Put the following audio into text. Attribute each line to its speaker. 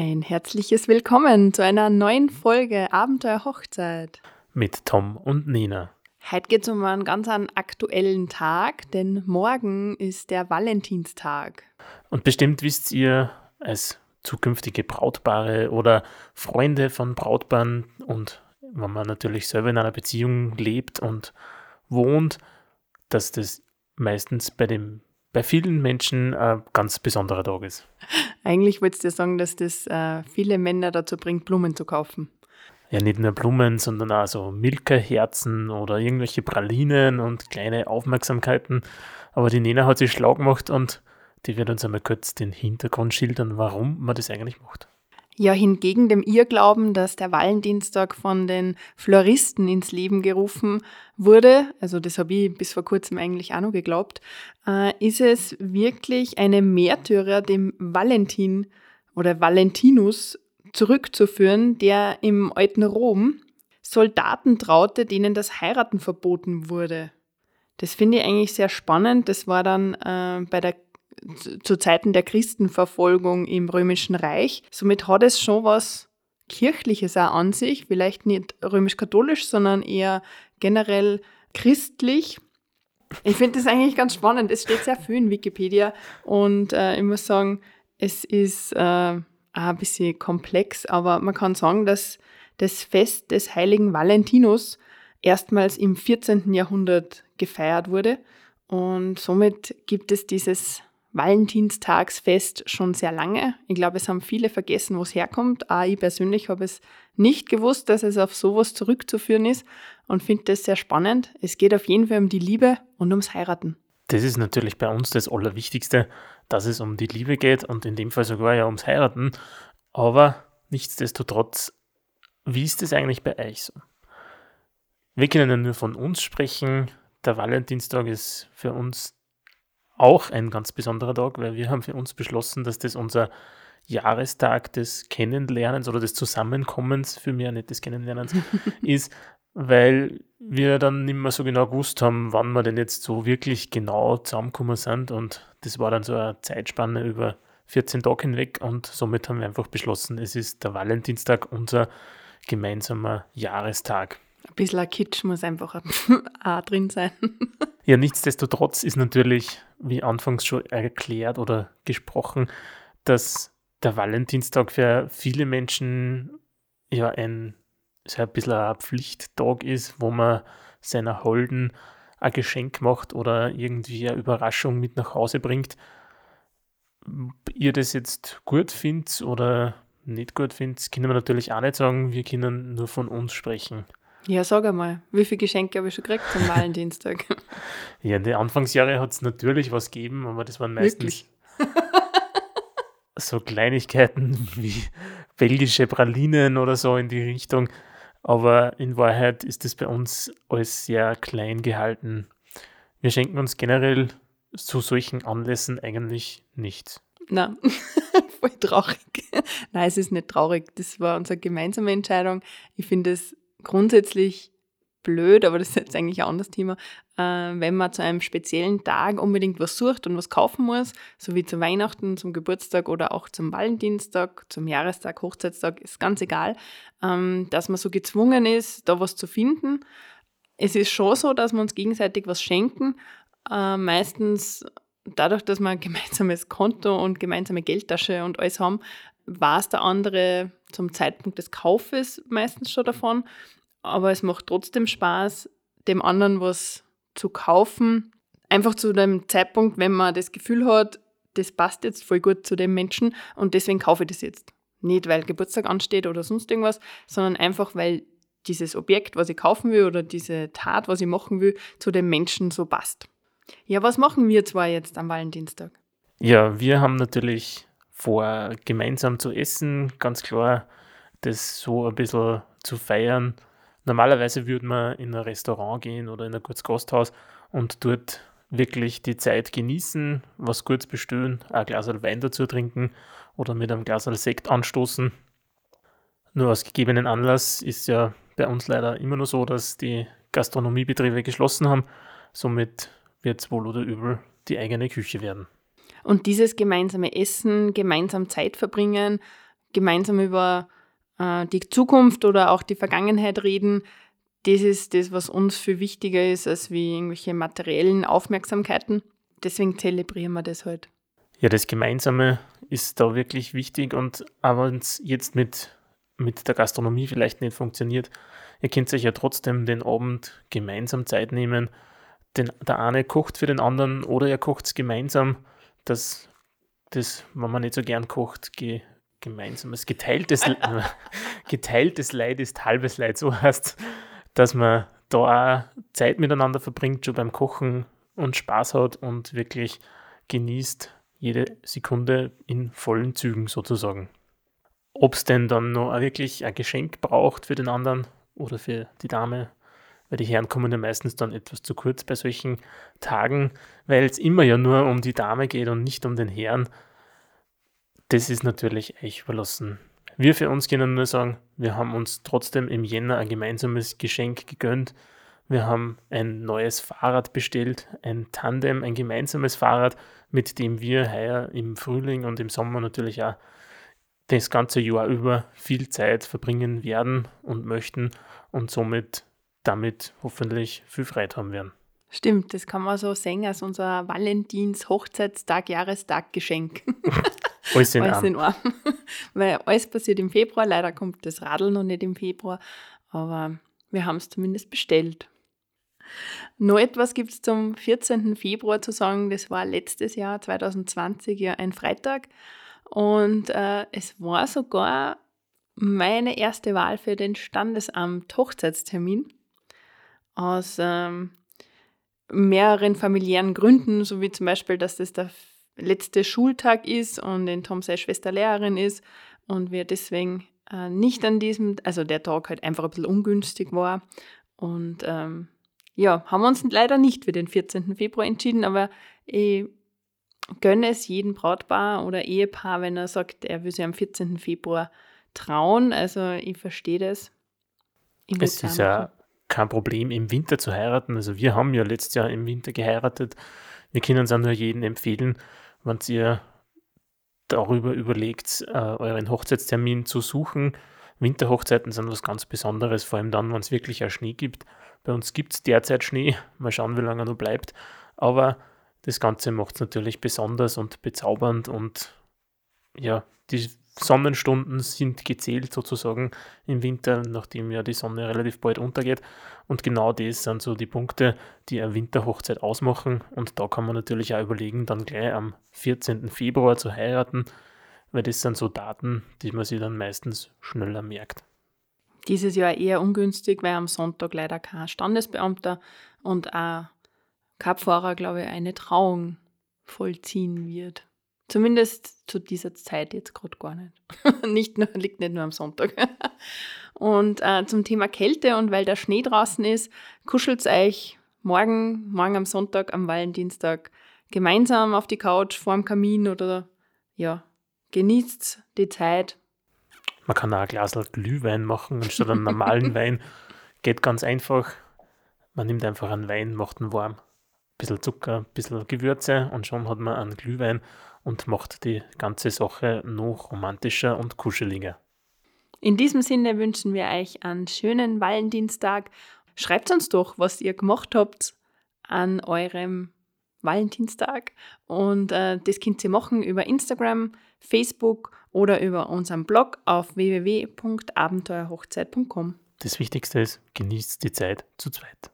Speaker 1: Ein herzliches Willkommen zu einer neuen Folge Abenteuer Hochzeit.
Speaker 2: Mit Tom und Nina.
Speaker 1: Heute geht es um einen ganz aktuellen Tag, denn morgen ist der Valentinstag.
Speaker 2: Und bestimmt wisst ihr als zukünftige Brautpaare oder Freunde von Brautpaaren und wenn man natürlich selber in einer Beziehung lebt und wohnt, dass das meistens bei dem bei vielen Menschen ein ganz besonderer Tag ist.
Speaker 1: Eigentlich wolltest du sagen, dass das äh, viele Männer dazu bringt, Blumen zu kaufen.
Speaker 2: Ja, nicht nur Blumen, sondern auch so Milka-Herzen oder irgendwelche Pralinen und kleine Aufmerksamkeiten. Aber die Nena hat sich schlau gemacht und die wird uns einmal kurz den Hintergrund schildern, warum man das eigentlich macht.
Speaker 1: Ja, hingegen dem Irrglauben, dass der Valentinstag von den Floristen ins Leben gerufen wurde, also das habe ich bis vor kurzem eigentlich auch noch geglaubt, äh, ist es wirklich eine Märtyrer dem Valentin oder Valentinus zurückzuführen, der im alten Rom Soldaten traute, denen das Heiraten verboten wurde. Das finde ich eigentlich sehr spannend. Das war dann äh, bei der zu Zeiten der Christenverfolgung im Römischen Reich. Somit hat es schon was Kirchliches auch an sich, vielleicht nicht römisch-katholisch, sondern eher generell christlich. Ich finde das eigentlich ganz spannend. Es steht sehr viel in Wikipedia und äh, ich muss sagen, es ist äh, auch ein bisschen komplex, aber man kann sagen, dass das Fest des heiligen Valentinus erstmals im 14. Jahrhundert gefeiert wurde und somit gibt es dieses Valentinstagsfest schon sehr lange. Ich glaube, es haben viele vergessen, wo es herkommt. Auch ich persönlich habe es nicht gewusst, dass es auf sowas zurückzuführen ist und finde das sehr spannend. Es geht auf jeden Fall um die Liebe und ums Heiraten.
Speaker 2: Das ist natürlich bei uns das Allerwichtigste, dass es um die Liebe geht und in dem Fall sogar ja ums Heiraten. Aber nichtsdestotrotz, wie ist es eigentlich bei euch so? Wir können ja nur von uns sprechen. Der Valentinstag ist für uns auch ein ganz besonderer Tag, weil wir haben für uns beschlossen, dass das unser Jahrestag des Kennenlernens oder des Zusammenkommens, für mich nicht des Kennenlernens, ist, weil wir dann nicht mehr so genau gewusst haben, wann wir denn jetzt so wirklich genau zusammengekommen sind. Und das war dann so eine Zeitspanne über 14 Tage hinweg und somit haben wir einfach beschlossen, es ist der Valentinstag, unser gemeinsamer Jahrestag.
Speaker 1: Ein bisschen ein Kitsch muss einfach auch drin sein.
Speaker 2: Ja, nichtsdestotrotz ist natürlich, wie anfangs schon erklärt oder gesprochen, dass der Valentinstag für viele Menschen ja ein, ein bisschen ein Pflichttag ist, wo man seiner Holden ein Geschenk macht oder irgendwie eine Überraschung mit nach Hause bringt. Ob ihr das jetzt gut findet oder nicht gut findet, können wir natürlich auch nicht sagen. Wir können nur von uns sprechen.
Speaker 1: Ja, sag einmal, wie viele Geschenke habe ich schon gekriegt zum Valentinstag?
Speaker 2: ja, in den Anfangsjahren hat es natürlich was gegeben, aber das waren meistens so Kleinigkeiten wie belgische Pralinen oder so in die Richtung. Aber in Wahrheit ist das bei uns alles sehr klein gehalten. Wir schenken uns generell zu solchen Anlässen eigentlich nichts.
Speaker 1: Nein, voll traurig. Nein, es ist nicht traurig. Das war unsere gemeinsame Entscheidung. Ich finde es grundsätzlich blöd, aber das ist jetzt eigentlich ein anderes Thema, äh, wenn man zu einem speziellen Tag unbedingt was sucht und was kaufen muss, so wie zu Weihnachten, zum Geburtstag oder auch zum Valentinstag, zum Jahrestag, Hochzeitstag, ist ganz egal, ähm, dass man so gezwungen ist, da was zu finden. Es ist schon so, dass wir uns gegenseitig was schenken, äh, meistens dadurch, dass wir ein gemeinsames Konto und gemeinsame Geldtasche und alles haben, weiß der andere zum Zeitpunkt des Kaufes meistens schon davon. Aber es macht trotzdem Spaß, dem anderen was zu kaufen. Einfach zu dem Zeitpunkt, wenn man das Gefühl hat, das passt jetzt voll gut zu dem Menschen und deswegen kaufe ich das jetzt. Nicht, weil Geburtstag ansteht oder sonst irgendwas, sondern einfach, weil dieses Objekt, was ich kaufen will oder diese Tat, was ich machen will, zu dem Menschen so passt. Ja, was machen wir zwar jetzt am Valentinstag?
Speaker 2: Ja, wir haben natürlich vor, gemeinsam zu essen, ganz klar, das so ein bisschen zu feiern. Normalerweise würde man in ein Restaurant gehen oder in ein gutes Gasthaus und dort wirklich die Zeit genießen, was Gutes bestellen, ein Glas Wein dazu trinken oder mit einem Glas Sekt anstoßen. Nur aus gegebenen Anlass ist ja bei uns leider immer nur so, dass die Gastronomiebetriebe geschlossen haben. Somit wird es wohl oder übel die eigene Küche werden.
Speaker 1: Und dieses gemeinsame Essen, gemeinsam Zeit verbringen, gemeinsam über äh, die Zukunft oder auch die Vergangenheit reden, das ist das, was uns viel wichtiger ist, als wie irgendwelche materiellen Aufmerksamkeiten. Deswegen zelebrieren wir das heute. Halt.
Speaker 2: Ja, das Gemeinsame ist da wirklich wichtig und auch wenn es jetzt mit, mit der Gastronomie vielleicht nicht funktioniert, ihr könnt euch ja trotzdem den Abend gemeinsam Zeit nehmen. Den, der eine kocht für den anderen oder ihr kocht es gemeinsam. Das, das, wenn man nicht so gern kocht, ge, gemeinsames geteiltes, geteiltes Leid ist halbes Leid, so heißt dass man da auch Zeit miteinander verbringt, schon beim Kochen und Spaß hat und wirklich genießt jede Sekunde in vollen Zügen sozusagen. Ob es denn dann noch wirklich ein Geschenk braucht für den anderen oder für die Dame, weil die Herren kommen ja meistens dann etwas zu kurz bei solchen Tagen, weil es immer ja nur um die Dame geht und nicht um den Herrn. Das ist natürlich euch überlassen. Wir für uns können nur sagen, wir haben uns trotzdem im Jänner ein gemeinsames Geschenk gegönnt. Wir haben ein neues Fahrrad bestellt, ein Tandem, ein gemeinsames Fahrrad, mit dem wir heuer im Frühling und im Sommer natürlich auch das ganze Jahr über viel Zeit verbringen werden und möchten und somit damit hoffentlich viel Freude haben werden.
Speaker 1: Stimmt, das kann man so sehen als unser Valentins, Hochzeitstag, Jahrestag Geschenk.
Speaker 2: Alles in, alles in
Speaker 1: einem. Weil alles passiert im Februar. Leider kommt das Radl noch nicht im Februar. Aber wir haben es zumindest bestellt. Noch etwas gibt es zum 14. Februar zu sagen. Das war letztes Jahr, 2020, ja ein Freitag. Und äh, es war sogar meine erste Wahl für den Standesamt Hochzeitstermin. Aus ähm, mehreren familiären Gründen, so wie zum Beispiel, dass das der letzte Schultag ist und in Tom seine Schwester Lehrerin ist und wir deswegen äh, nicht an diesem, also der Tag halt einfach ein bisschen ungünstig war. Und ähm, ja, haben wir uns leider nicht für den 14. Februar entschieden, aber ich gönne es jedem Brautpaar oder Ehepaar, wenn er sagt, er will sich am 14. Februar trauen. Also ich verstehe das.
Speaker 2: Ich es ist ja kein Problem, im Winter zu heiraten. Also wir haben ja letztes Jahr im Winter geheiratet. Wir können es auch nur jedem empfehlen, wenn ihr darüber überlegt, äh, euren Hochzeitstermin zu suchen. Winterhochzeiten sind was ganz Besonderes, vor allem dann, wenn es wirklich auch Schnee gibt. Bei uns gibt es derzeit Schnee, mal schauen, wie lange er noch bleibt. Aber das Ganze macht es natürlich besonders und bezaubernd und ja, die Sonnenstunden sind gezählt sozusagen im Winter, nachdem ja die Sonne relativ bald untergeht. Und genau das sind so die Punkte, die eine Winterhochzeit ausmachen. Und da kann man natürlich auch überlegen, dann gleich am 14. Februar zu heiraten, weil das sind so Daten, die man sich dann meistens schneller merkt.
Speaker 1: Dieses Jahr eher ungünstig, weil am Sonntag leider kein Standesbeamter und auch kein Pfarrer, glaube ich, eine Trauung vollziehen wird. Zumindest zu dieser Zeit jetzt gerade gar nicht. nicht nur, liegt nicht nur am Sonntag. und äh, zum Thema Kälte und weil der Schnee draußen ist, kuschelt euch morgen, morgen am Sonntag, am Valentinstag gemeinsam auf die Couch vorm Kamin oder ja, genießt die Zeit.
Speaker 2: Man kann auch ein Glas Glühwein machen anstatt einen normalen Wein. Geht ganz einfach. Man nimmt einfach einen Wein, macht ihn warm. Ein bisschen Zucker, ein bisschen Gewürze und schon hat man einen Glühwein und macht die ganze Sache noch romantischer und kuscheliger.
Speaker 1: In diesem Sinne wünschen wir euch einen schönen Valentinstag. Schreibt uns doch, was ihr gemacht habt an eurem Valentinstag. Und äh, das könnt ihr machen über Instagram, Facebook oder über unseren Blog auf www.abenteuerhochzeit.com.
Speaker 2: Das Wichtigste ist, genießt die Zeit zu zweit.